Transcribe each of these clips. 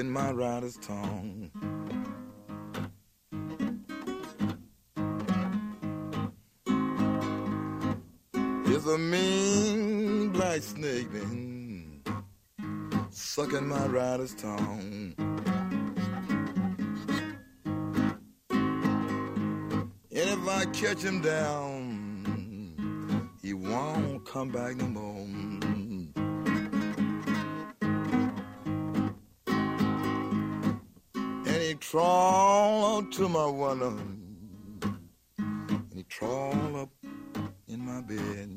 Sucking my rider's tongue. Here's a mean black snake been sucking my rider's tongue. And if I catch him down, he won't come back no more. He crawl to my window, and he crawl up in my bed.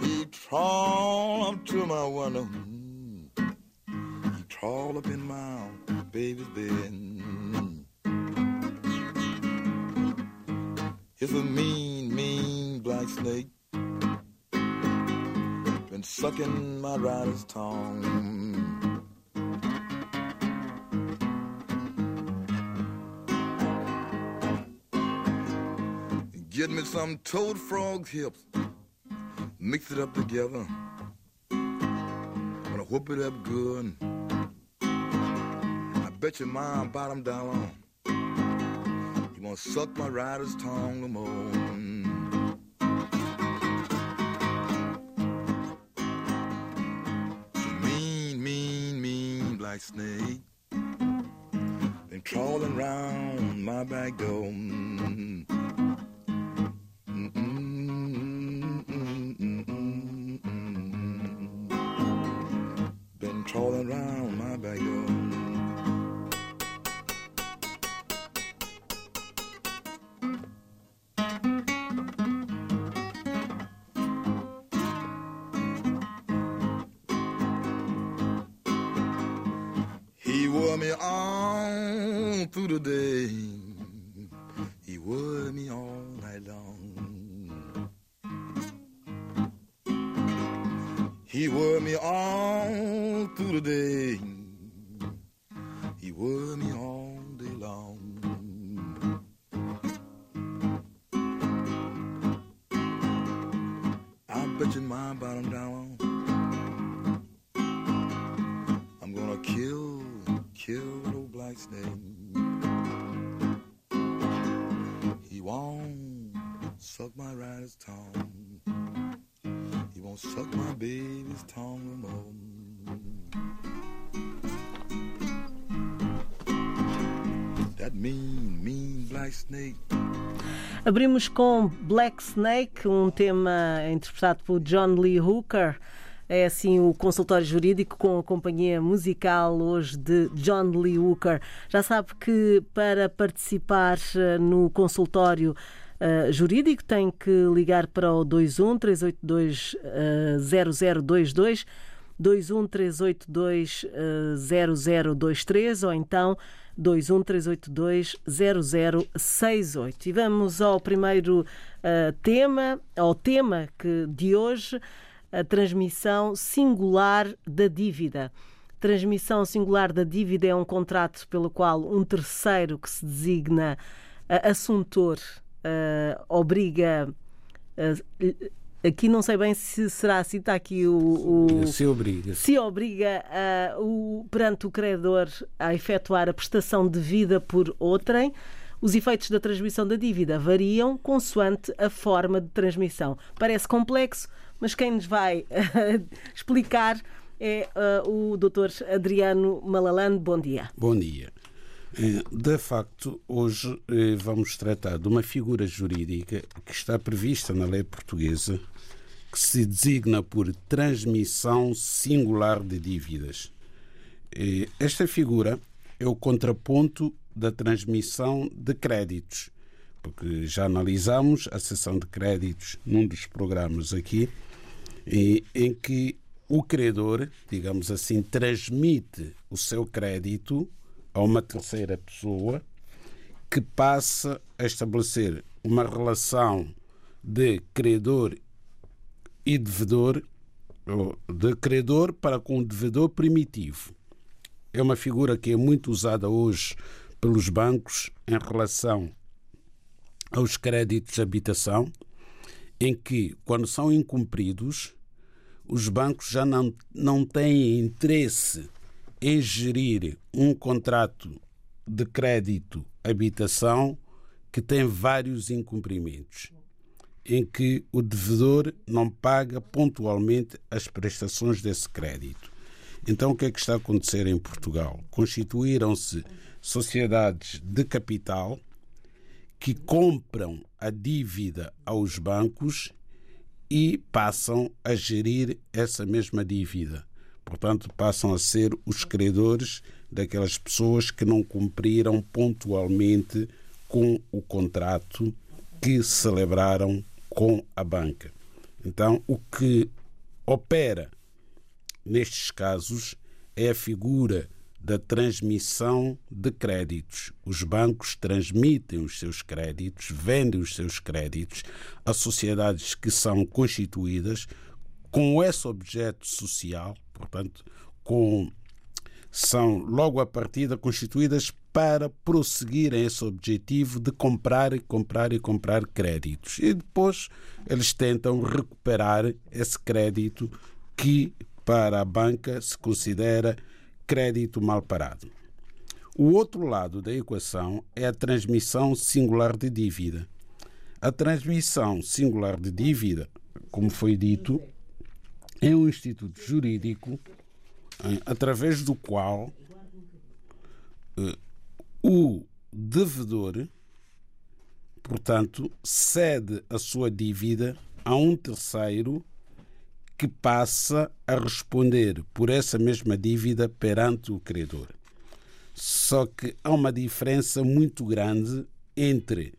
He crawl up to my window, he crawl up in my baby's bed. It's a mean, mean black snake. Been sucking my rider's tongue. Get me some toad frog's hips. Mix it up together. Gonna whoop it up good. I bet your mom bottom dollar. You won't suck my rider's tongue no more. You my bottom down. I'm gonna kill, kill old black snake. He won't suck my rider's tongue. He won't suck my baby's tongue no more. That mean, mean black snake. Abrimos com Black Snake, um tema interpretado por John Lee Hooker. É assim o consultório jurídico com a companhia musical hoje de John Lee Hooker. Já sabe que para participar eh, no consultório eh, jurídico tem que ligar para o 21 382 eh, 0022 21 382 0023 ou então 21 382 0068. E vamos ao primeiro eh, tema, ao tema que de hoje, a transmissão singular da dívida. Transmissão singular da dívida é um contrato pelo qual um terceiro que se designa uh, assuntor uh, obriga. Aqui não sei bem se será assim, está aqui o. o se obriga. Se obriga o, perante o credor a efetuar a prestação devida por outrem. Os efeitos da transmissão da dívida variam consoante a forma de transmissão. Parece complexo, mas quem nos vai explicar é uh, o Dr. Adriano Malalande. Bom dia. Bom dia. De facto, hoje vamos tratar de uma figura jurídica que está prevista na lei portuguesa, que se designa por transmissão singular de dívidas. Esta figura é o contraponto da transmissão de créditos, porque já analisamos a sessão de créditos num dos programas aqui, em que o credor, digamos assim, transmite o seu crédito a uma terceira pessoa que passa a estabelecer uma relação de credor e devedor, de credor para com o devedor primitivo. É uma figura que é muito usada hoje pelos bancos em relação aos créditos de habitação, em que, quando são incumpridos, os bancos já não, não têm interesse em gerir um contrato de crédito habitação que tem vários incumprimentos, em que o devedor não paga pontualmente as prestações desse crédito. Então, o que é que está a acontecer em Portugal? Constituíram-se sociedades de capital que compram a dívida aos bancos e passam a gerir essa mesma dívida. Portanto, passam a ser os credores daquelas pessoas que não cumpriram pontualmente com o contrato que celebraram com a banca. Então, o que opera nestes casos é a figura da transmissão de créditos. Os bancos transmitem os seus créditos, vendem os seus créditos a sociedades que são constituídas com esse objeto social, portanto, com são logo a partida constituídas para prosseguirem esse objetivo de comprar e comprar e comprar créditos. E depois eles tentam recuperar esse crédito que para a banca se considera crédito mal parado. O outro lado da equação é a transmissão singular de dívida. A transmissão singular de dívida, como foi dito, é um instituto jurídico através do qual uh, o devedor, portanto, cede a sua dívida a um terceiro que passa a responder por essa mesma dívida perante o credor. Só que há uma diferença muito grande entre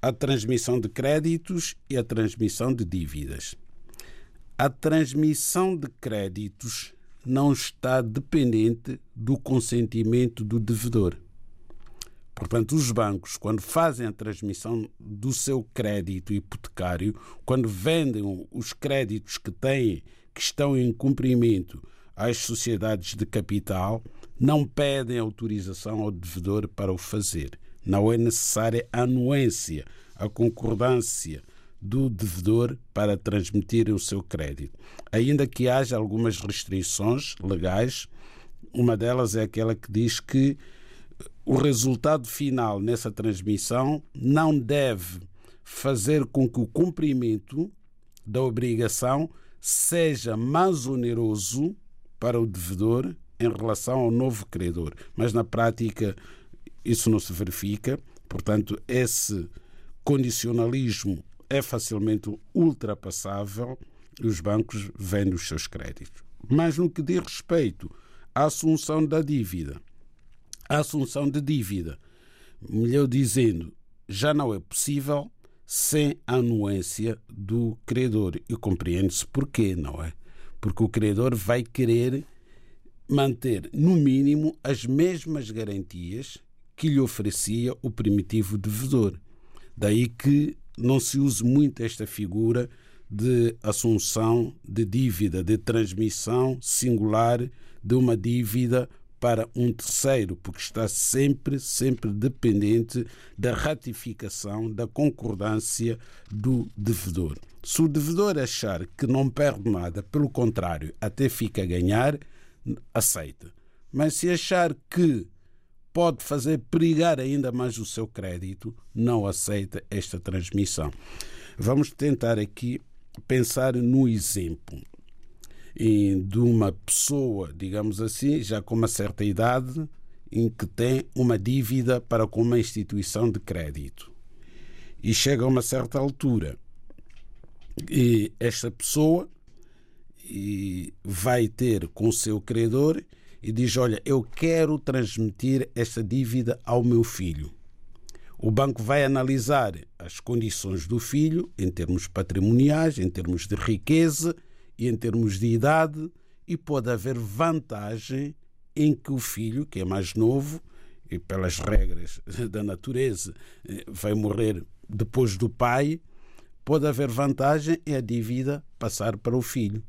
a transmissão de créditos e a transmissão de dívidas. A transmissão de créditos não está dependente do consentimento do devedor. Portanto, os bancos, quando fazem a transmissão do seu crédito hipotecário, quando vendem os créditos que têm, que estão em cumprimento às sociedades de capital, não pedem autorização ao devedor para o fazer. Não é necessária a anuência, a concordância do devedor para transmitir o seu crédito. Ainda que haja algumas restrições legais, uma delas é aquela que diz que o resultado final nessa transmissão não deve fazer com que o cumprimento da obrigação seja mais oneroso para o devedor em relação ao novo credor. Mas na prática isso não se verifica, portanto, esse condicionalismo é facilmente ultrapassável e os bancos vendem os seus créditos. Mas no que diz respeito à assunção da dívida, a assunção de dívida. Melhor dizendo, já não é possível sem a anuência do credor. E compreende-se porquê, não é? Porque o credor vai querer manter, no mínimo, as mesmas garantias que lhe oferecia o primitivo devedor. Daí que não se use muito esta figura de assunção de dívida, de transmissão singular de uma dívida para um terceiro, porque está sempre, sempre dependente da ratificação, da concordância do devedor. Se o devedor achar que não perde nada, pelo contrário, até fica a ganhar, aceita. Mas se achar que pode fazer perigar ainda mais o seu crédito, não aceita esta transmissão. Vamos tentar aqui pensar no exemplo de uma pessoa, digamos assim, já com uma certa idade, em que tem uma dívida para com uma instituição de crédito. E chega a uma certa altura e esta pessoa vai ter com o seu credor e diz: Olha, eu quero transmitir esta dívida ao meu filho. O banco vai analisar as condições do filho em termos patrimoniais, em termos de riqueza e em termos de idade, e pode haver vantagem em que o filho, que é mais novo, e pelas regras da natureza, vai morrer depois do pai, pode haver vantagem em a dívida passar para o filho.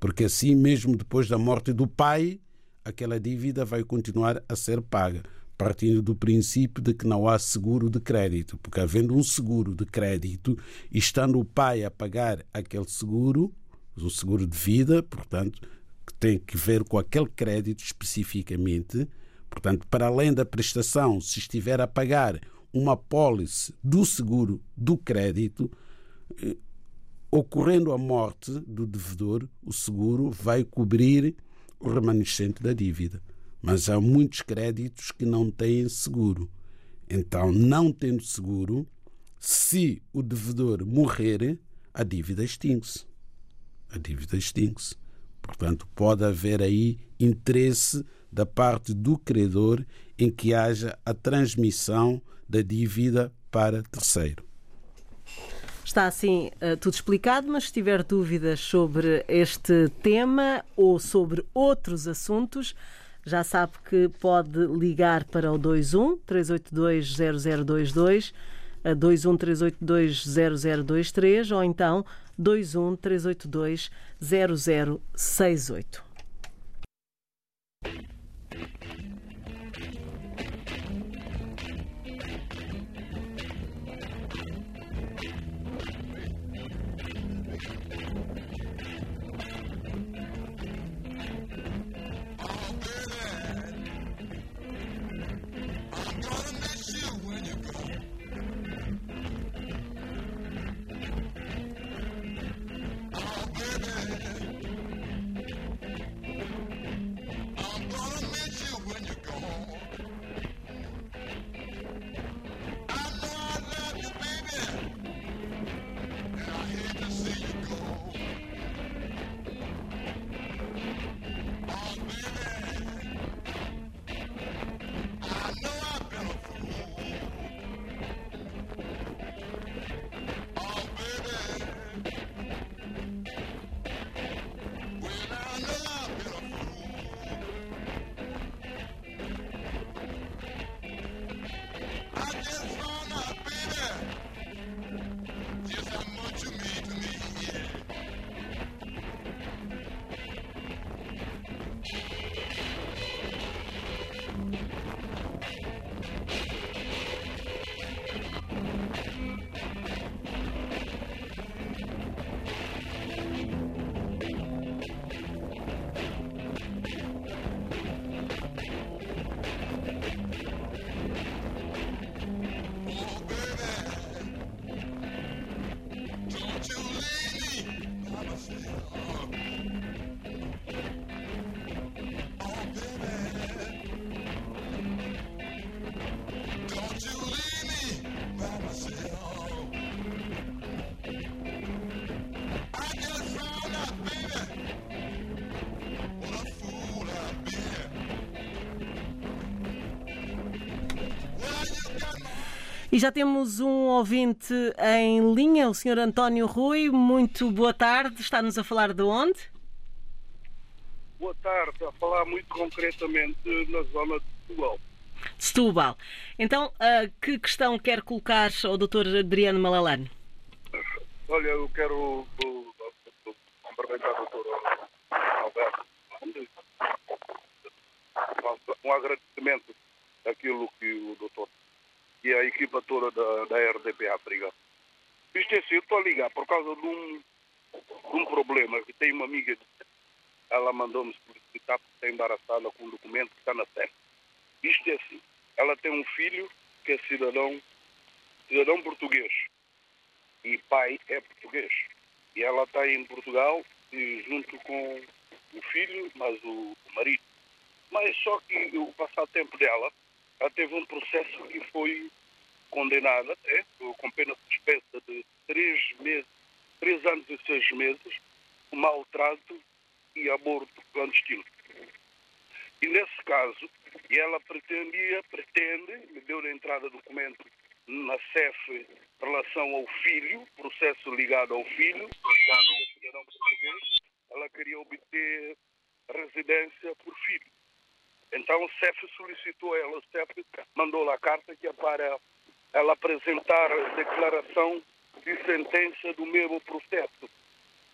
Porque assim, mesmo depois da morte do pai, aquela dívida vai continuar a ser paga, partindo do princípio de que não há seguro de crédito, porque havendo um seguro de crédito estando o pai a pagar aquele seguro, um seguro de vida, portanto, que tem que ver com aquele crédito especificamente, portanto, para além da prestação, se estiver a pagar uma pólice do seguro do crédito, eh, ocorrendo a morte do devedor, o seguro vai cobrir o remanescente da dívida. Mas há muitos créditos que não têm seguro. Então, não tendo seguro, se o devedor morrer, a dívida extingue-se. A dívida extingue-se. Portanto, pode haver aí interesse da parte do credor em que haja a transmissão da dívida para terceiro. Está assim uh, tudo explicado, mas se tiver dúvidas sobre este tema ou sobre outros assuntos, já sabe que pode ligar para o 21 382 0022, a 21 382 0023 ou então 21 382 0068. E já temos um ouvinte em linha, o Sr. António Rui. Muito boa tarde. Está-nos a falar de onde? Boa tarde. A falar muito concretamente na zona de Setúbal. Setúbal. Então, uh, que questão quer colocar ao Dr. Adriano Malalane? Olha, eu quero cumprimentar o Dr. Alberto. Um agradecimento daquilo que o doutor e a equipa toda da, da RDP África. Isto é assim, eu estou a ligar por causa de um, de um problema que tem uma amiga, ela mandou-me solicitar porque está embaraçada com um documento que está na terra. Isto é assim, ela tem um filho que é cidadão, cidadão português e pai é português. E ela está em Portugal junto com o filho, mas o marido. Mas só que o passatempo dela ela teve um processo que foi condenada é, com pena suspensa de três meses, três anos e seis meses, maltrato e aborto clandestino. E nesse caso, ela pretendia, pretende, me deu na entrada documento na CEF relação ao filho, processo ligado ao filho, ligado ao cidadão português, ela queria obter residência por filho. Então o CEF solicitou a ela, o CEF mandou lá a carta que é para ela apresentar a declaração de sentença do mesmo processo.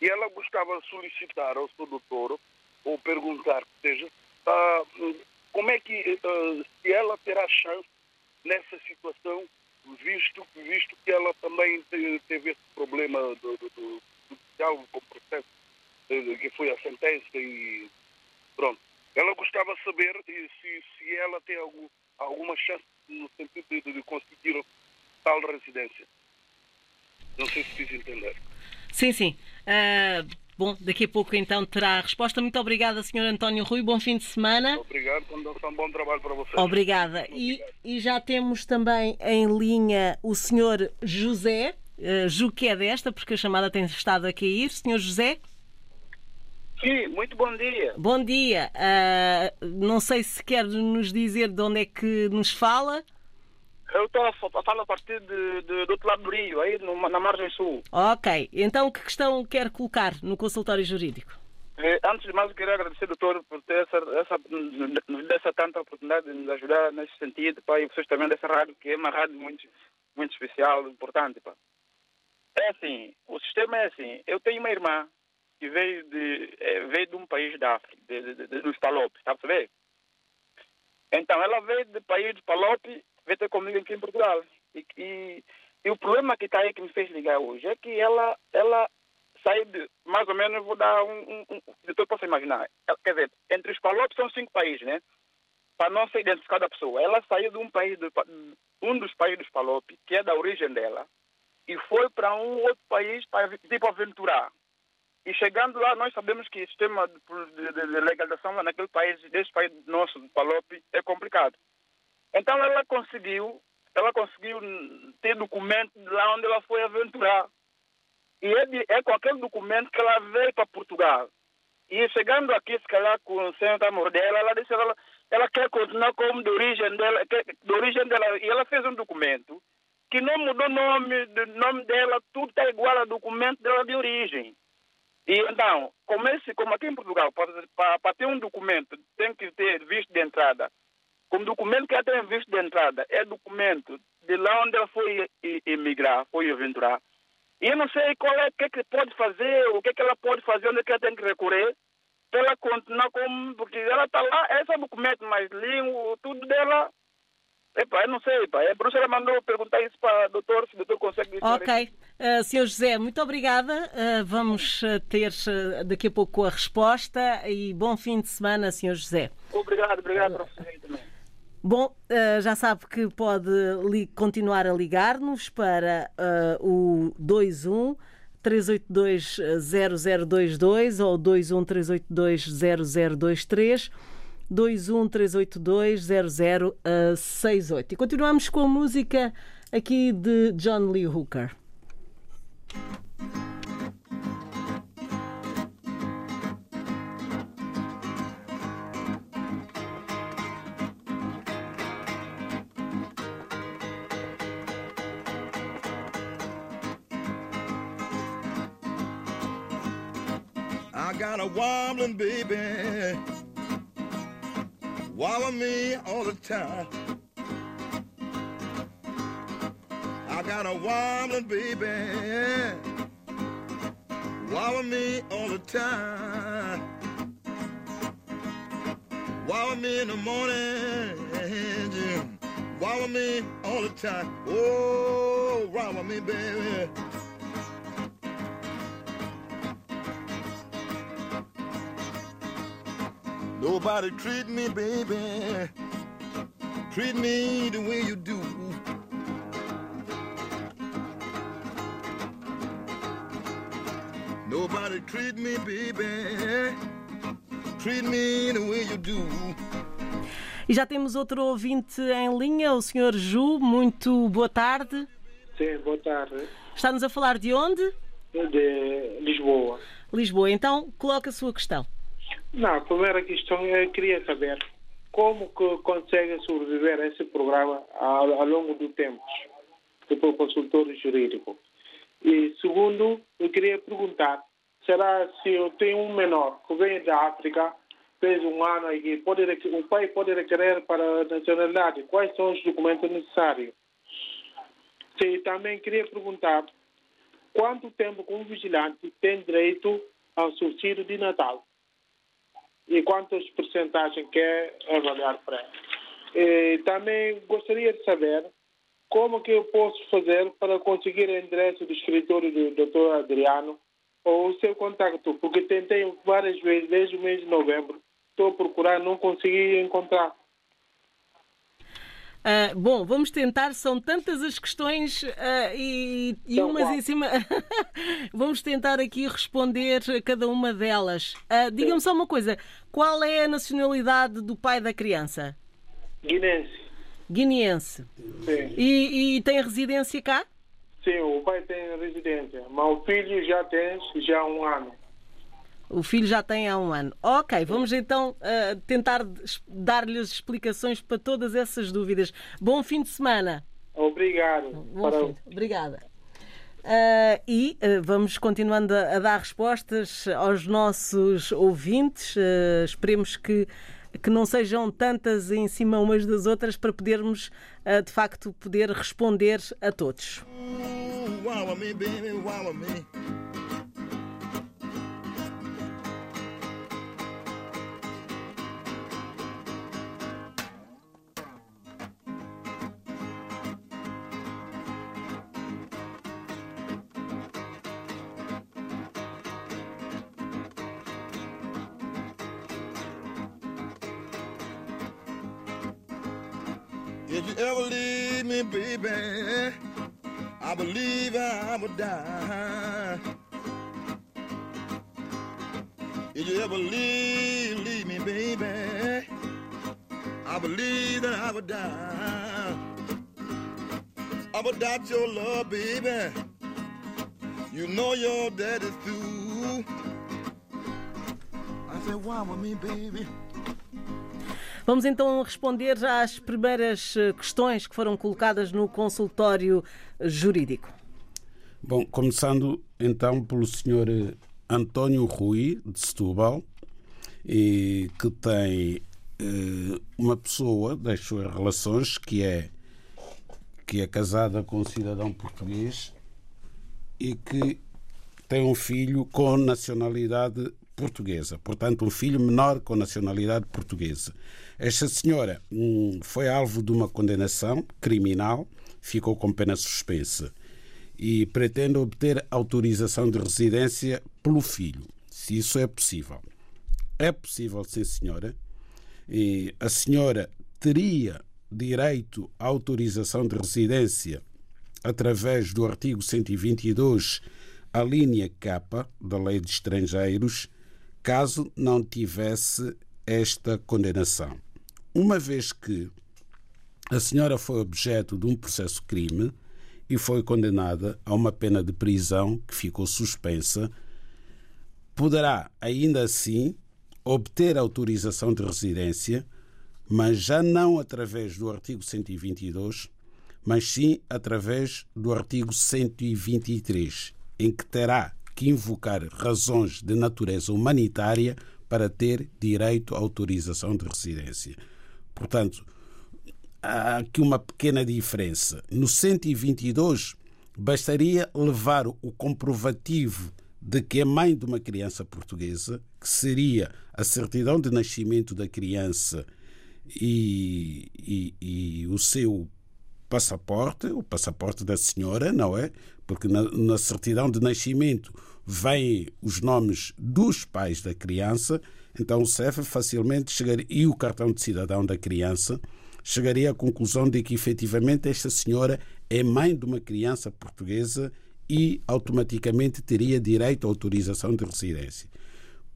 E ela buscava solicitar ao seu doutor, ou perguntar, seja, ah, como é que, ah, se ela terá chance nessa situação, visto, visto que ela também te- teve esse problema do, do, do judicial com o processo, eh, que foi a sentença e pronto. Ela gostava de saber eh, se, se ela tem algum, alguma chance no sentido de, de conseguir tal residência. Não sei se fiz entender. Sim, sim. Ah, bom, daqui a pouco então terá a resposta. Muito obrigada, Sr. António Rui. Bom fim de semana. Obrigado, condução, bom trabalho para vocês. Obrigada. E, e já temos também em linha o Sr. José. Uh, Ju que é desta, porque a chamada tem estado a cair. Sr. José, Sim, muito bom dia. bom dia. Ah, não sei se quer nos dizer de onde é que nos fala. Eu estou a fa- a falar a partir de, de- do outro lado do Rio, aí na margem sul. Ok. Então, que questão quer colocar no consultório jurídico? Eh, Antes de mais, eu queria agradecer, doutor, por ter essa, essa, essa tanta oportunidade de nos ajudar nesse sentido, pá, e vocês também dessa rádio, que é uma rádio muito, muito especial, importante. Pá. É assim, o sistema é assim, eu tenho uma irmã que veio de, eh, veio de um país da África, de, de, de, dos Palopes, está a perceber? Então, ela veio do país de Palope, comigo aqui em Portugal. E, e, e o problema que está aí que me fez ligar hoje é que ela, ela saiu de, mais ou menos, vou dar um, um, um posso imaginar. Ela- Quer dizer, entre os Palopes são cinco países, né? Para não ser identificada a pessoa. Ela saiu de um país, Pa- um dos países dos Palopes, que é da origem dela, e foi para um outro país para, tipo, aventurar. E chegando lá, nós sabemos que o sistema de, de- de- de legalização lá naquele país, desse país nosso, do Palope, é complicado. Então ela conseguiu, ela conseguiu ter documento de lá onde ela foi aventurar. E é, de- é com aquele documento que ela veio para Portugal. E chegando aqui, se calhar, com o centro amor dela, ela disse ela, ela quer continuar como de origem dela, de origem dela. E ela fez um documento que não mudou nome, do nome dela, tudo está igual ao documento dela de origem. E então, como, esse, como aqui em Portugal, para, para ter um documento, tem que ter visto de entrada. Como documento que ela tem visto de entrada é documento de lá onde ela foi emigrar, foi aventurar. E eu não sei qual é o que, é que pode fazer, o que, é que ela pode fazer, onde é que ela tem que recorrer, para ela continuar como. Porque ela está lá, esse é o documento, mas língua, tudo dela. Epa, eu não sei, pá. A Bruxa ela mandou perguntar isso para o doutor, se o doutor consegue dizer. Ok. Uh, Sr. José, muito obrigada. Uh, vamos uh, ter uh, daqui a pouco a resposta e bom fim de semana, Sr. José. Obrigado, obrigado você também. Bom, uh, já sabe que pode continuar a ligar-nos para uh, o 21 382 0022 ou 21 382 0023. 21 382 0068. E continuamos com a música aqui de John Lee Hooker. I got a wobbling baby, wobble me all the time. Wobble me in the morning. Wobble me all the time. Oh, wobble me, baby. Nobody treat me, baby. Treat me the way you do. Nobody treat me, baby. Treat me the way you do. E já temos outro ouvinte em linha, o Sr. Ju. Muito boa tarde. Sim, boa tarde. Está-nos a falar de onde? De Lisboa. Lisboa. Então, coloca a sua questão. Não, a primeira questão é queria saber como que consegue sobreviver a esse programa ao, ao longo do tempo, tipo consultor jurídico. E segundo, eu queria perguntar, será se eu tenho um menor que vem da África, fez um ano aqui, pode, o pai pode requerer para a nacionalidade, quais são os documentos necessários? E também queria perguntar, quanto tempo um vigilante tem direito ao subsídio de Natal? E quantas porcentagens quer avaliar para ele? E também gostaria de saber como que eu posso fazer para conseguir o endereço do escritório do Dr. Adriano ou o seu contacto, porque tentei várias vezes desde o mês de novembro, estou a procurar, não consegui encontrar. Ah, bom, vamos tentar, são tantas as questões ah, e, e Então, umas qual? em cima. vamos tentar aqui responder a cada uma delas. Ah, Diga-me só uma coisa: qual é a nacionalidade do pai da criança? Guinense. Guineense. Sim. E, e tem residência cá? Sim, o pai tem residência, mas o filho já tem já um ano. O filho já tem há um ano. Ok, vamos então ah, tentar dar-lhes explicações para todas essas dúvidas. Bom fim de semana. Obrigado. Bom Para- fim. Obrigada. Ah, e ah, vamos continuando a, a dar respostas aos nossos ouvintes. Ah, esperemos que, que não sejam tantas em cima umas das outras para podermos, de facto, poder responder a todos. Ooh, wow, me, baby, wow, me. If you ever leave me, baby, I believe I would die. If you ever leave, leave me, baby, I believe that I would die. I would doubt your love, baby. You know your daddy's through. I said, why with me, baby? Vamos então responder às primeiras eh, questões que foram colocadas no consultório jurídico. Bom, começando então pelo senhor eh, António Rui, de Setúbal, e que tem eh, uma pessoa das suas relações que é, que é casada com um cidadão português e que tem um filho com nacionalidade portuguesa, portanto, um filho menor com nacionalidade portuguesa. Esta senhora hum, foi alvo de uma condenação criminal, ficou com pena suspensa e pretende obter autorização de residência pelo filho, se isso é possível. É possível, sim, senhora. E a senhora teria direito à autorização de residência através do artigo 122, a linha K da Lei de Estrangeiros, caso não tivesse esta condenação. Uma vez que a senhora foi objeto de um processo crime e foi condenada a uma pena de prisão que ficou suspensa, poderá ainda assim obter autorização de residência, mas já não através do artigo 122, mas sim através do artigo 123, em que terá que invocar razões de natureza humanitária para ter direito à autorização de residência. Portanto, há aqui uma pequena diferença. No 122, bastaria levar o comprovativo de que é mãe de uma criança portuguesa, que seria a certidão de nascimento da criança e, e, e o seu passaporte, o passaporte da senhora, não é? Porque na, na certidão de nascimento vêm os nomes dos pais da criança, então o CEF facilmente chegaria, e o cartão de cidadão da criança, chegaria à conclusão de que efetivamente esta senhora é mãe de uma criança portuguesa e automaticamente teria direito à autorização de residência.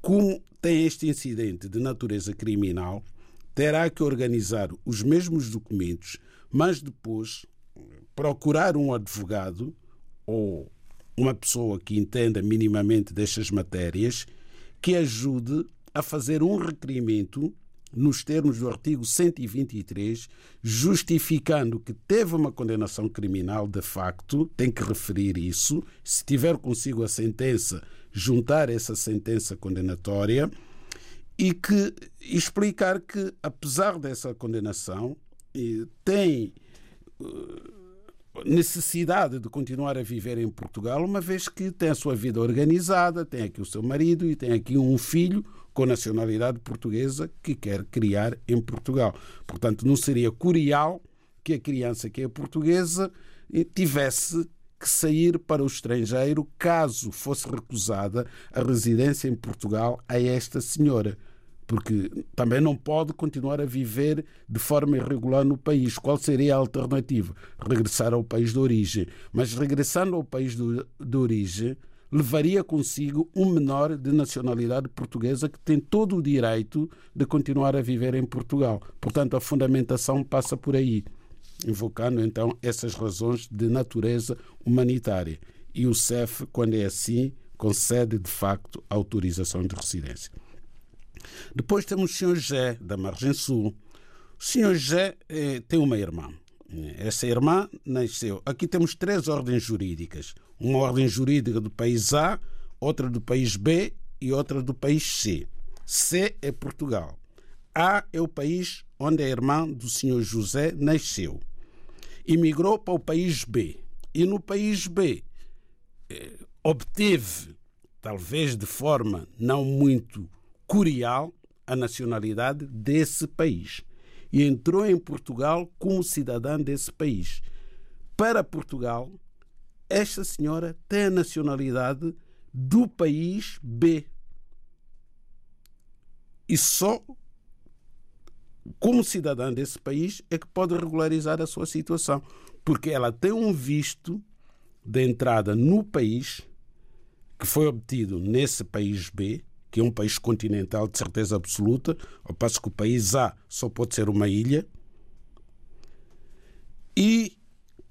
Como tem este incidente de natureza criminal, terá que organizar os mesmos documentos, mas depois procurar um advogado ou uma pessoa que entenda minimamente destas matérias que ajude a fazer um requerimento nos termos do artigo 123, justificando que teve uma condenação criminal de facto, tem que referir isso. Se tiver consigo a sentença, juntar essa sentença condenatória e que explicar que, apesar dessa condenação, eh, tem eh, necessidade de continuar a viver em Portugal, uma vez que tem a sua vida organizada, tem aqui o seu marido e tem aqui um filho com nacionalidade portuguesa que quer criar em Portugal. Portanto, não seria curial que a criança que é portuguesa eh, tivesse que sair para o estrangeiro caso fosse recusada a residência em Portugal a esta senhora. Porque também não pode continuar a viver de forma irregular no país. Qual seria a alternativa? Regressar ao país de origem. Mas regressando ao país de origem, levaria consigo um menor de nacionalidade portuguesa que tem todo o direito de continuar a viver em Portugal. Portanto, a fundamentação passa por aí, invocando então essas razões de natureza humanitária. E o CEF, quando é assim, concede de facto autorização de residência. Depois temos o Sr. José, da Margem Sul. O Sr. José eh, tem uma irmã. Essa irmã nasceu. Aqui temos três ordens jurídicas: uma ordem jurídica do país A, outra do país B e outra do país C. C é Portugal. A é o país onde a irmã do Sr. José nasceu. Imigrou para o país B. E no país B eh, obteve, talvez de forma não muito curial, a nacionalidade desse país e entrou em Portugal como cidadã desse país. Para Portugal, esta senhora tem a nacionalidade do país B. E só como cidadã desse país é que pode regularizar a sua situação, porque ela tem um visto de entrada no país que foi obtido nesse país B que é um país continental de certeza absoluta, ao passo que o país A só pode ser uma ilha. E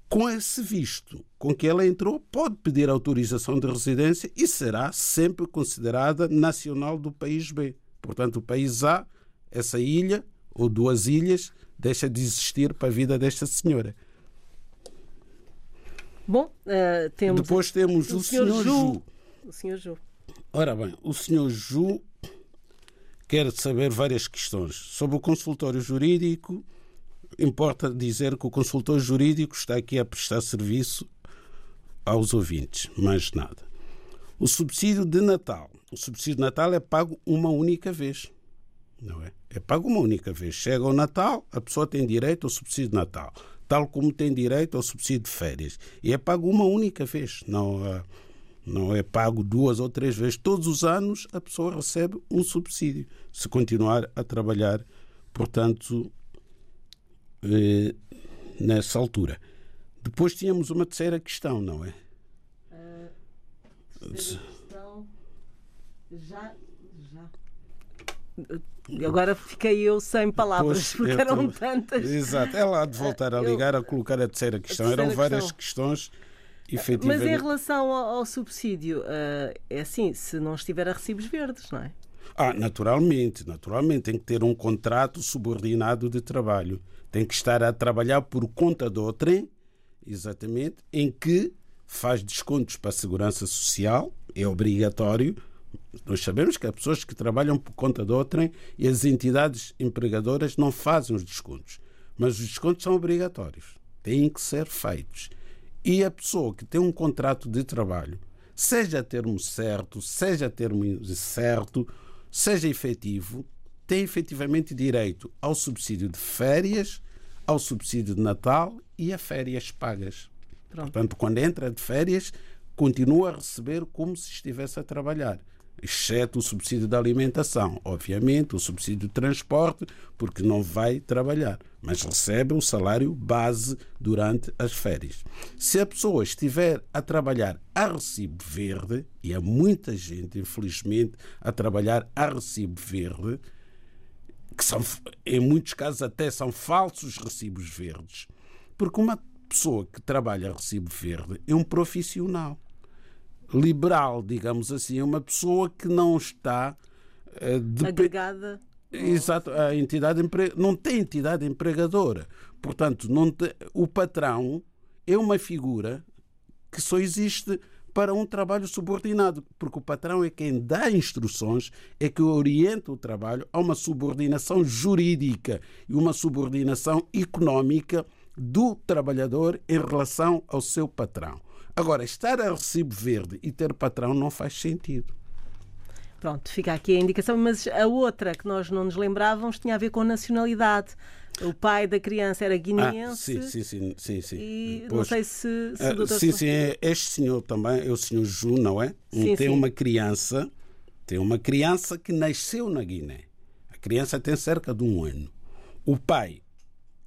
com esse visto com que ela entrou, pode pedir autorização de residência e será sempre considerada nacional do país B. Portanto, o país A, essa ilha ou duas ilhas, deixa de existir para a vida desta senhora. Bom, uh, temos. Depois temos o, o senhor, senhor Ju. Ju. O senhor Ju. Ora bem, o senhor Ju quer saber várias questões. Sobre o consultório jurídico, importa dizer que o consultor jurídico está aqui a prestar serviço aos ouvintes, mais nada. O subsídio de Natal. O subsídio de Natal é pago uma única vez. Não é? É pago uma única vez. Chega o Natal, a pessoa tem direito ao subsídio de Natal, tal como tem direito ao subsídio de férias. E é pago uma única vez. Não, uh, não é pago duas ou três vezes. Todos os anos a pessoa recebe um subsídio, se continuar a trabalhar, portanto, eh, nessa altura. Depois tínhamos uma terceira questão, não é? Uh, questão. Já. já. Agora fiquei eu sem palavras, porque eram tô... tantas. Exato, ela há de voltar a ligar, eu... a colocar a terceira questão. A terceira eram várias questão. questões mas em relação ao, ao subsídio, uh, é assim, se não estiver a recibos verdes, não é? Ah, naturalmente, naturalmente. Tem que ter um contrato subordinado de trabalho. Tem que estar a trabalhar por conta do outrem, exatamente, em que faz descontos para a segurança social, é obrigatório. Nós sabemos que há pessoas que trabalham por conta do outrem e as entidades empregadoras não fazem os descontos. Mas os descontos são obrigatórios, têm que ser feitos. E a pessoa que tem um contrato de trabalho, seja termo certo, seja termo certo, seja efetivo, tem efetivamente direito ao subsídio de férias, ao subsídio de Natal e a férias pagas. Pronto. Portanto, quando entra de férias, continua a receber como se estivesse a trabalhar exceto o subsídio da alimentação, obviamente, o subsídio de transporte, porque não vai trabalhar, mas recebe o salário base durante as férias. Se a pessoa estiver a trabalhar a recibo verde, e há muita gente, infelizmente, a trabalhar a recibo verde, que são, em muitos casos até são falsos recibos verdes, porque uma pessoa que trabalha a recibo verde é um profissional liberal, digamos assim, é uma pessoa que não está uh, agregada Exato, a entidade empre... não tem entidade empregadora. Portanto, não te... o patrão é uma figura que só existe para um trabalho subordinado, porque o patrão é quem dá instruções, é que orienta o trabalho a uma subordinação jurídica e uma subordinação económica do trabalhador em relação ao seu patrão. Agora, estar a recibo verde e ter patrão não faz sentido. Pronto, fica aqui a indicação, mas a outra que nós não nos lembrávamos tinha a ver com nacionalidade. O pai da criança era guineense. Ah, sim, sim, sim, sim, sim. E pois, não sei se, se doutor Sim, sim, é, este senhor também, é o senhor Ju, não é? Sim, tem sim. uma criança, tem uma criança que nasceu na Guiné. A criança tem cerca de um ano. O pai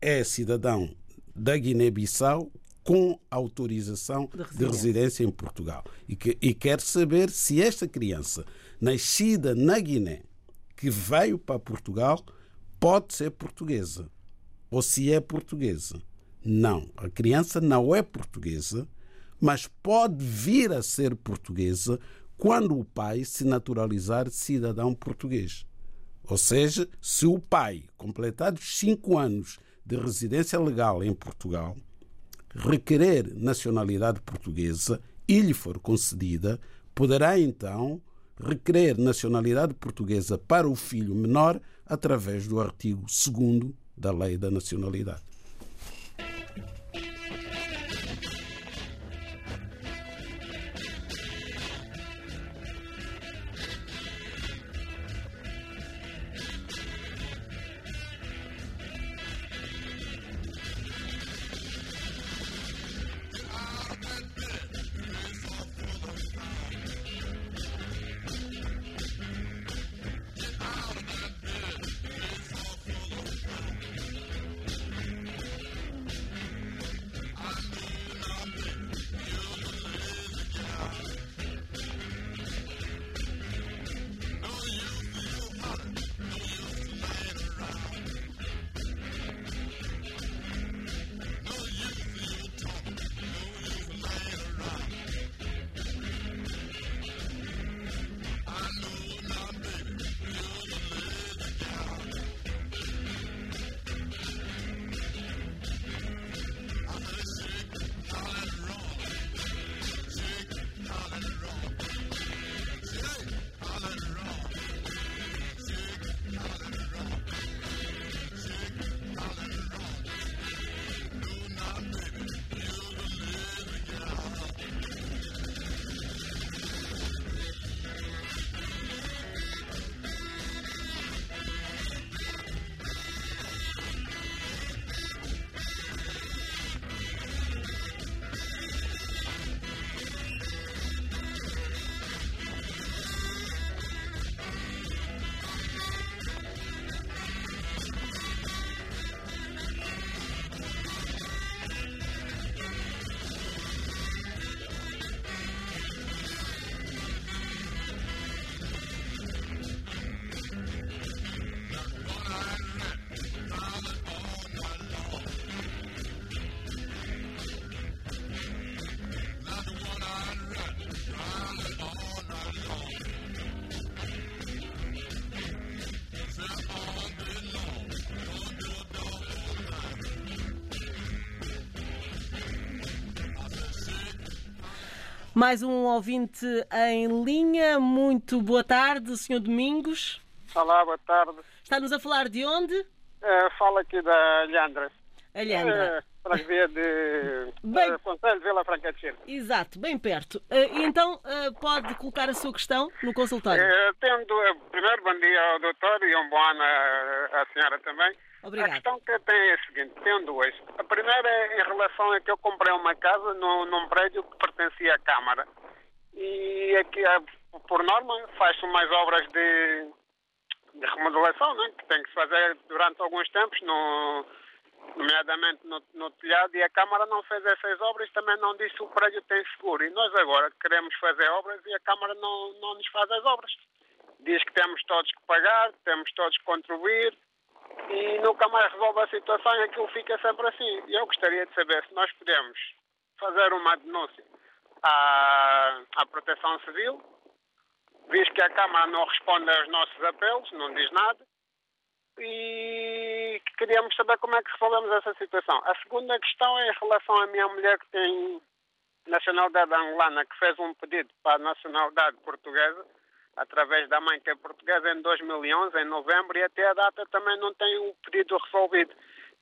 é cidadão da Guiné-Bissau com autorização de residência. de residência, em Portugal. E, que, e quer saber se esta criança, nascida na Guiné, que veio para Portugal, pode ser portuguesa. Ou se é portuguesa. Não, a criança não é portuguesa, mas pode vir a ser portuguesa quando o pai se naturalizar cidadão português. Ou seja, se o pai, completados cinco anos de residência legal em Portugal, requerer nacionalidade portuguesa e lhe for concedida, poderá então requerer nacionalidade portuguesa para o filho menor através do artigo 2 da Lei da Nacionalidade. Mais um ouvinte em linha. Muito boa tarde, Sr. Domingos. Olá, boa tarde. Está-nos a falar de onde? Uh, fala aqui da Leandra. A Leandra. Uh, freguesia de bem... uh, Conselho de Vila Franca de Xira. Exato, bem perto. Uh, então, uh, pode colocar a sua questão no consultório. tendo, primeiro, bom dia ao doutor e um bom ano à senhora também. Obrigado. A questão que eu tenho é a seguinte, tenho duas. A primeira é em relação a que eu comprei uma casa no, num prédio que pertencia à Câmara. E aqui, por norma, faz-se umas obras de, de remodelação, né, que tem que se fazer durante alguns tempos, no, nomeadamente no, no, telhado, e a Câmara não fez essas obras, também não disse o prédio tem seguro. E nós agora queremos fazer obras e a Câmara não, não nos faz as obras. Diz que temos todos que pagar, temos todos que contribuir, e nunca mais resolve a situação e aquilo fica sempre assim. Eu gostaria de saber se nós podemos fazer uma denúncia à, à Proteção Civil, visto que a Câmara não responde aos nossos apelos, não diz nada, e queríamos saber como é que resolvemos essa situação. A segunda questão é em relação à minha mulher que tem nacionalidade angolana, que fez um pedido para a nacionalidade portuguesa, através da mãe que é portuguesa, em 2011, em novembro, e até a data também não tem o pedido resolvido.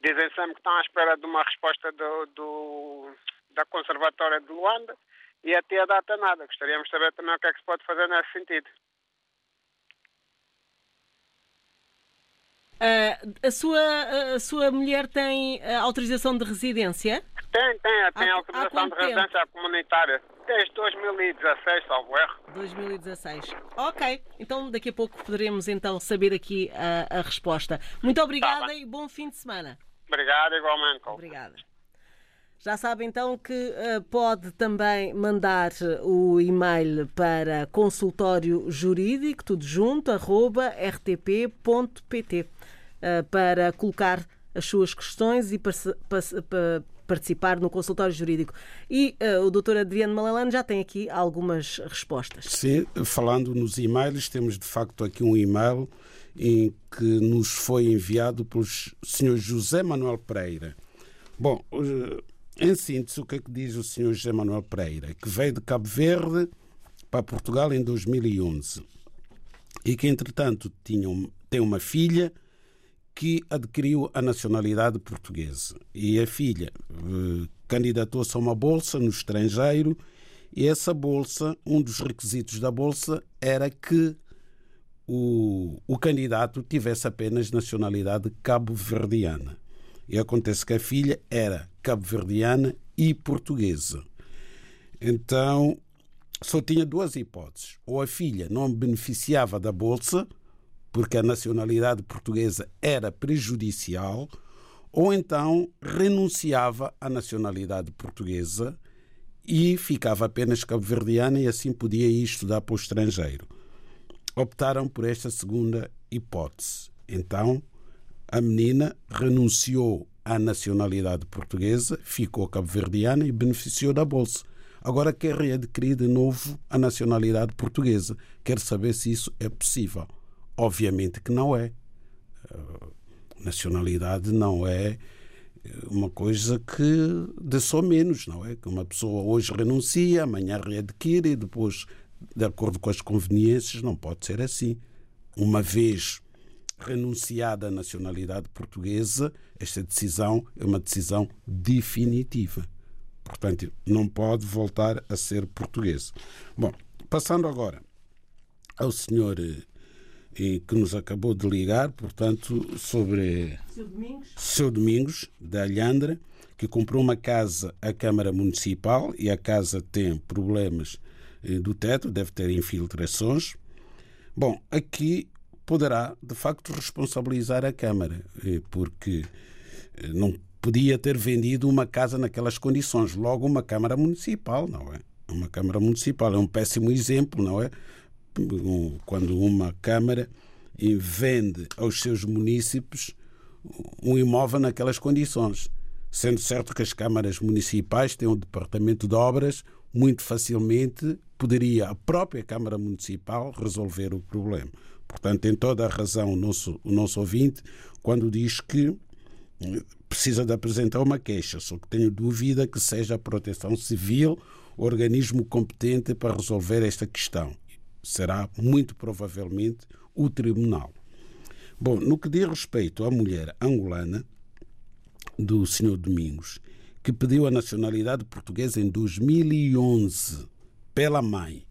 Dizem sempre que estão à espera de uma resposta do, do, da Conservatória de Luanda e até a data nada. Gostaríamos de saber também o que é que se pode fazer nesse sentido. Uh, a, sua, a sua mulher tem uh, autorização de residência? Tem, tem, tem Há- autorização há de quanto tempo? residência comunitária. Desde 2016, salvo erro. 2016. Ok, então daqui a pouco poderemos então saber aqui a, a resposta. Muito obrigada Tá e bom fim de semana. Obrigado, igualmente. Obrigada. Já sabe então que eh, pode também mandar o e-mail para consultório jurídico, tudo junto, arroba rtp.pt, para colocar as suas questões e participar no consultório jurídico. E eh, o Dr. Adriano Malalano já tem aqui algumas respostas. Sim, falando nos e-mails, temos de facto aqui um e-mail em que nos foi enviado pelo Sr. José Manuel Pereira. Bom, eh, em síntese, o que é que diz o Sr. José Manuel Pereira? Que veio de Cabo Verde para Portugal em 2011 e que, entretanto, tinha tem uma filha que adquiriu a nacionalidade portuguesa. E a filha eh, candidatou-se a uma bolsa no estrangeiro e essa bolsa, um dos requisitos da bolsa era que o, o candidato tivesse apenas nacionalidade cabo-verdiana. E acontece que a filha era cabo-verdiana e portuguesa. Então, só tinha duas hipóteses. Ou a filha não beneficiava da bolsa, porque a nacionalidade portuguesa era prejudicial, ou então renunciava à nacionalidade portuguesa e ficava apenas cabo-verdiana e assim podia ir estudar para o estrangeiro. Optaram por esta segunda hipótese. Então, a menina renunciou à nacionalidade portuguesa, ficou cabo-verdiana e beneficiou da bolsa. Agora quer readquirir de novo a nacionalidade portuguesa. Quer saber se isso é possível. Obviamente que não é. Eh, Nacionalidade não é uma coisa que de só menos, não é? Que uma pessoa hoje renuncia, amanhã readquire e depois, de acordo com as conveniências, não pode ser assim. Uma vez renunciada à nacionalidade portuguesa, esta decisão é uma decisão definitiva. Portanto, não pode voltar a ser português. Bom, passando agora ao senhor eh, que nos acabou de ligar, portanto, sobre seu Domingos, da Alhandra, que comprou uma casa à Câmara Municipal e a casa tem problemas eh, do teto, deve ter infiltrações. Bom, aqui poderá, de facto, responsabilizar a Câmara, eh, porque eh, não podia ter vendido uma casa naquelas condições. Logo, uma Câmara Municipal, não é? Uma Câmara Municipal é um péssimo exemplo, não é? Quando uma Câmara vende aos seus munícipes um imóvel naquelas condições. Sendo certo que as câmaras municipais têm um departamento de obras, muito facilmente poderia a própria Câmara Municipal resolver o problema. Portanto, tem toda a razão o nosso, o nosso ouvinte quando diz que eh, precisa de apresentar uma queixa, só que tenho dúvida que seja a Proteção Civil o organismo competente para resolver esta questão. Será muito provavelmente o Tribunal. Bom, no que diz respeito à mulher angolana do Sr. Domingos, que pediu a nacionalidade portuguesa em 2011 pela mãe,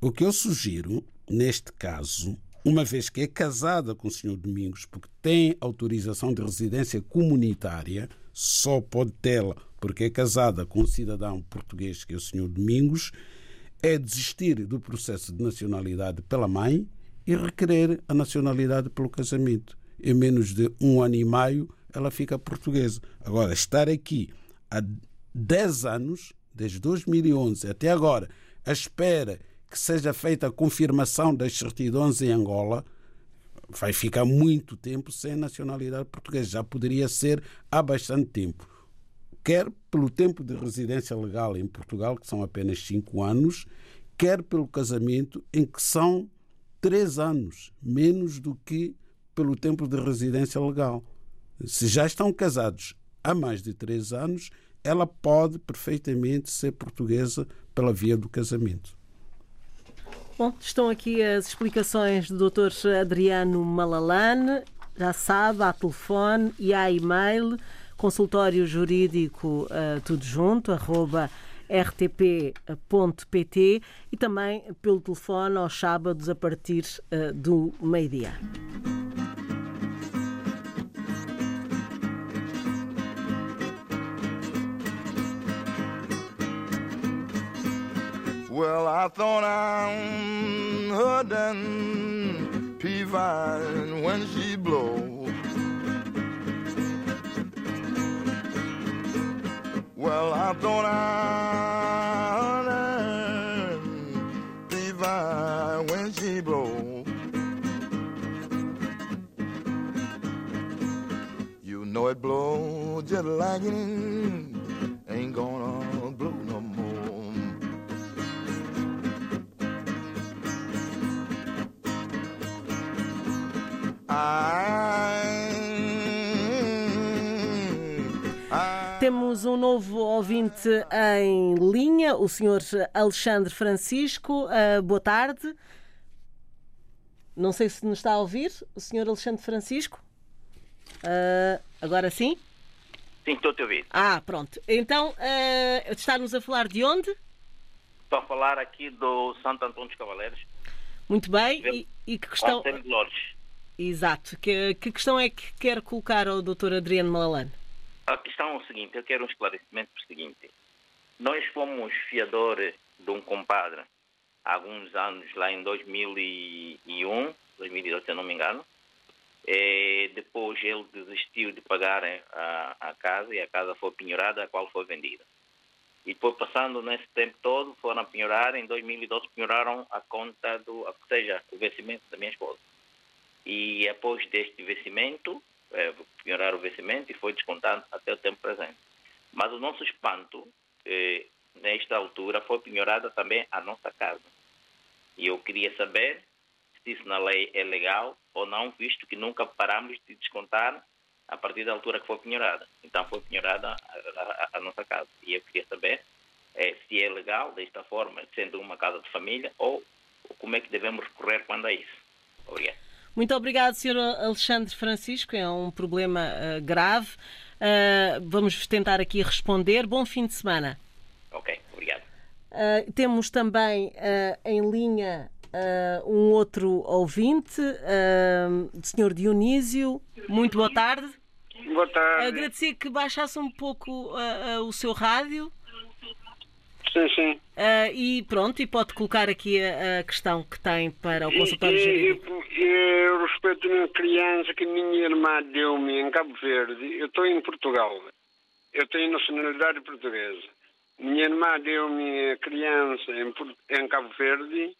o que eu sugiro, neste caso, uma vez que é casada com o Sr. Domingos, porque tem autorização de residência comunitária, só pode tê-la porque é casada com um cidadão português, que é o Sr. Domingos, é desistir do processo de nacionalidade pela mãe e requerer a nacionalidade pelo casamento. Em menos de um ano e meio, ela fica portuguesa. Agora, estar aqui há 10 anos, desde 2011 até agora, à espera que seja feita a confirmação das certidões em Angola, vai ficar muito tempo sem nacionalidade portuguesa. Já poderia ser há bastante tempo. Quer pelo tempo de residência legal em Portugal, que são apenas cinco anos, quer pelo casamento, em que são três anos, menos do que pelo tempo de residência legal. Se já estão casados há mais de três anos, ela pode perfeitamente ser portuguesa pela via do casamento. Bom, estão aqui as explicações do Dr. Adriano Malalane. Já sabe, há telefone e há e-mail, consultório jurídico, uh, tudo junto, arroba rtp.pt e também pelo telefone aos sábados a partir uh, do meio-dia. Well, I thought I heard that P-Vine when she blow. Well, I thought I heard P-Vine when she blow. You know it blow just like it ain't gonna blow no more. Temos novo ouvinte em linha, o Sr. Alexandre Francisco. Uh, boa tarde. Não sei se nos está a ouvir, o Sr. Alexandre Francisco. Uh, agora sim? Sim, estou a te ouvir. Ah, pronto. Então, uh, está-nos a falar de onde? Estou a falar aqui do Santo Antônio dos Cavaleiros. Muito bem. E, e que questão. Exato. Que, que questão é que quer colocar ao Dr. Adriano Malalane? A questão é o seguinte, eu quero um esclarecimento por seguinte. Nós fomos fiadores de um compadre há alguns anos, lá em 2001, 2002, se eu não me engano. E depois ele desistiu de pagar a, a casa e a casa foi penhorada, a qual foi vendida. E depois, passando nesse tempo todo, foram penhorar. Em 2012, penhoraram a conta do, ou seja, o vencimento da minha esposa. E após deste vencimento, é, penhorar o vencimento e foi descontado até o tempo presente. Mas o nosso espanto, eh, nesta altura, foi penhorada também a nossa casa. E eu queria saber se isso na lei é legal ou não, visto que nunca paramos de descontar a partir da altura que foi penhorada. Então foi penhorada a, a, a nossa casa. E eu queria saber eh, se é legal desta forma, sendo uma casa de família, ou, ou como é que devemos recorrer quando é isso. Obrigado. Muito obrigado, Sr. Alexandre Francisco. É um problema uh, grave. Uh, vamos tentar aqui responder. Bom fim de semana. Ok, obrigado. Uh, temos também em linha um outro ouvinte, uh, Sr. Dionísio. Muito boa tarde. Boa tarde. Agradecia que baixasse um pouco o seu rádio. Sim, sim. Uh, e pronto, e pode colocar aqui a, a questão que tem para o consultório jurídico. Eu, eu respeito uma criança que minha irmã deu-me em Cabo Verde. Eu estou em Portugal. Eu tenho nacionalidade portuguesa. Minha irmã deu-me a criança em, em Cabo Verde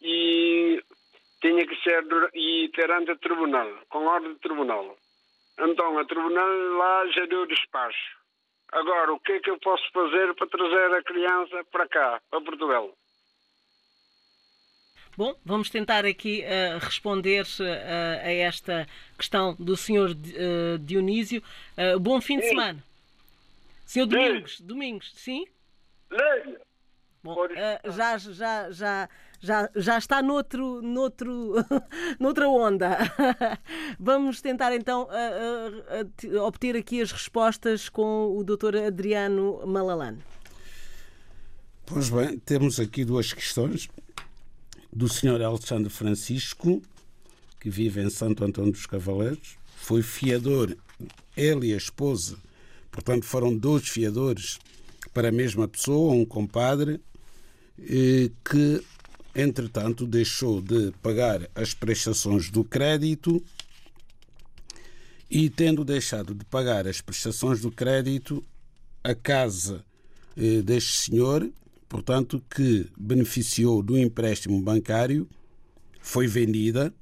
e tinha que ser e perante o tribunal, com ordem de tribunal. Então, a tribunal lá já deu despacho. Agora, o que é que eu posso fazer para trazer a criança para cá, para Portugal? Bom, vamos tentar aqui uh, responder uh, a esta questão do Sr. Uh, Dionísio. bom fim de sim. semana. Sr. Domingos, Domingos, sim? Leia. Bom, já, já, já, já, já está noutro, noutro, noutra onda. Vamos tentar então obter aqui as respostas com o Dr. Adriano Malalane. Pois bem, temos aqui duas questões do Sr. Alexandre Francisco, que vive em Santo Antônio dos Cavaleiros, foi fiador, ele e a esposa, portanto foram dois fiadores para a mesma pessoa, um compadre, que entretanto deixou de pagar as prestações do crédito e tendo deixado de pagar as prestações do crédito, a casa eh, deste senhor, portanto, que beneficiou do empréstimo bancário, foi vendida,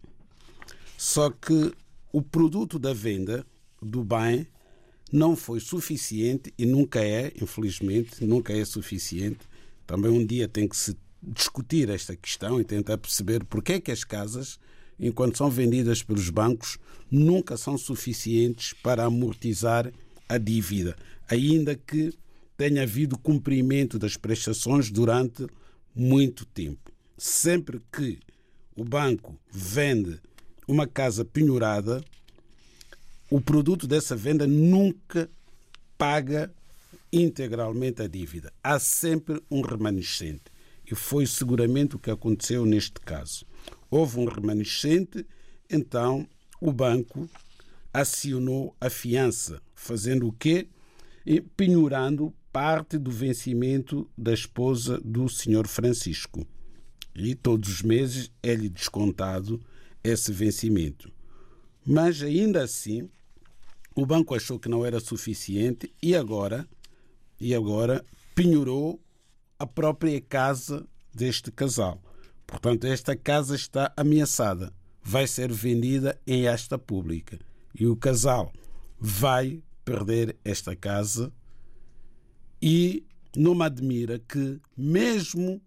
só que o produto da venda do bem não foi suficiente e nunca é, infelizmente, nunca é suficiente. Também um dia tem que se discutir esta questão e tentar perceber porque é que as casas enquanto são vendidas pelos bancos, nunca são suficientes para amortizar a dívida, ainda que tenha havido cumprimento das prestações durante muito tempo. Sempre que o banco vende uma casa penhorada, o produto dessa venda nunca paga integralmente a dívida. Há sempre um remanescente. E foi seguramente o que aconteceu neste caso. Houve um remanescente, então o banco acionou a fiança, fazendo o quê? Penhorando parte do vencimento da esposa do senhor Francisco. E todos os meses é-lhe descontado esse vencimento. Mas ainda assim, o banco achou que não era suficiente e agora, e agora penhorou a própria casa deste casal. Portanto, esta casa está ameaçada. Vai ser vendida em esta pública. E o casal vai perder esta casa. E não me admira que, mesmo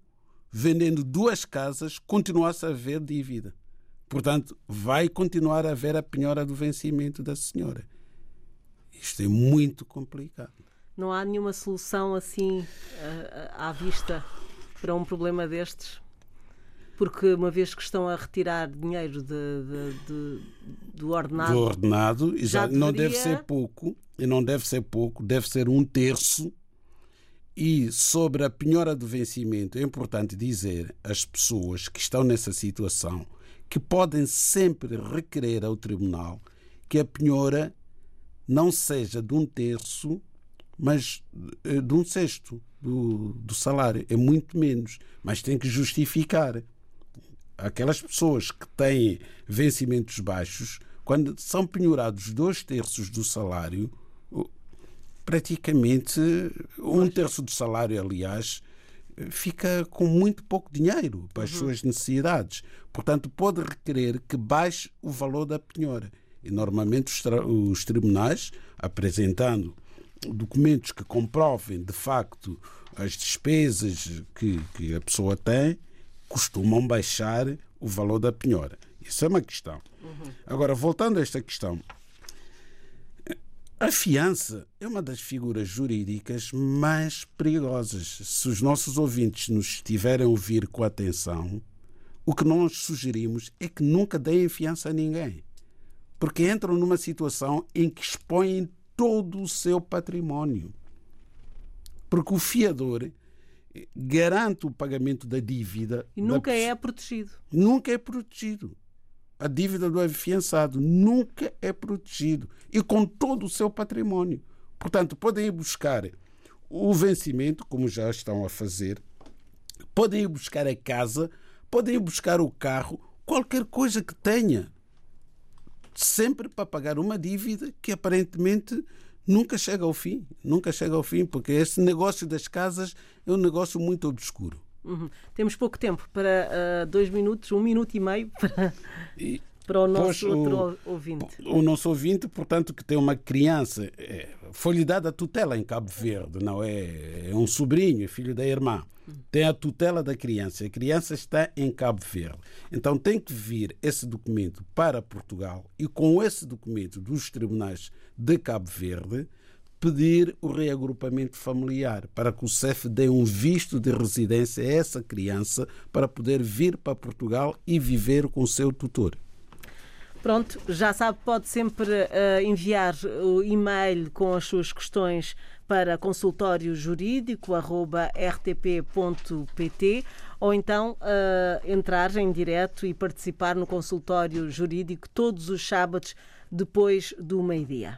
vendendo duas casas, continuasse a haver dívida. Portanto, vai continuar a haver a penhora do vencimento da senhora. Isto é muito complicado. Não há nenhuma solução assim à vista para um problema destes? Porque uma vez que estão a retirar dinheiro de, de, de, do ordenado. Do ordenado, já deveria... não deve ser pouco, e não deve ser pouco, deve ser um terço. E sobre a penhora do vencimento, é importante dizer às pessoas que estão nessa situação que podem sempre requerer ao tribunal que a penhora não seja de um terço, mas eh, de um sexto do, do salário. É muito menos, mas tem que justificar. Aquelas pessoas que têm vencimentos baixos, quando são penhorados dois terços do salário, praticamente um terço do salário, aliás, fica com muito pouco dinheiro para as uhum. suas necessidades. Portanto, pode requerer que baixe o valor da penhora. E normalmente os, os tribunais, apresentando documentos que comprovem de facto as despesas que, que a pessoa tem, costumam baixar o valor da penhora. Isso é uma questão. Uhum. Agora, voltando a esta questão, a fiança é uma das figuras jurídicas mais perigosas. Se os nossos ouvintes nos estiverem a ouvir com atenção, o que nós sugerimos é que nunca deem fiança a ninguém porque entram numa situação em que expõem todo o seu património. Porque o fiador garante o pagamento da dívida. E nunca da... é protegido. Nunca é protegido. A dívida do afiançado nunca é protegido. E com todo o seu património. Portanto, podem ir buscar o vencimento, como já estão a fazer, podem ir buscar a casa, podem ir buscar o carro, qualquer coisa que tenha sempre para pagar uma dívida que aparentemente nunca chega ao fim, nunca chega ao fim, porque esse negócio das casas é um negócio muito obscuro. Uhum. Temos pouco tempo para uh, dois minutos, um minuto e meio para, e, para o nosso pois, outro o, ouvinte. O nosso ouvinte, portanto, que tem uma criança, é, foi-lhe dada a tutela em Cabo Verde, não é? É um sobrinho, é filho da irmã tem a tutela da criança. A criança está em Cabo Verde. Então tem que vir esse documento para Portugal e, com esse documento dos tribunais de Cabo Verde, pedir o reagrupamento familiar para que o CEF dê um visto de residência a essa criança para poder vir para Portugal e viver com o seu tutor. Pronto, já sabe, pode sempre uh, enviar o e-mail com as suas questões para consultório jurídico rtp.pt ou então uh, entrar em direto e participar no consultório jurídico todos os sábados depois do meio-dia.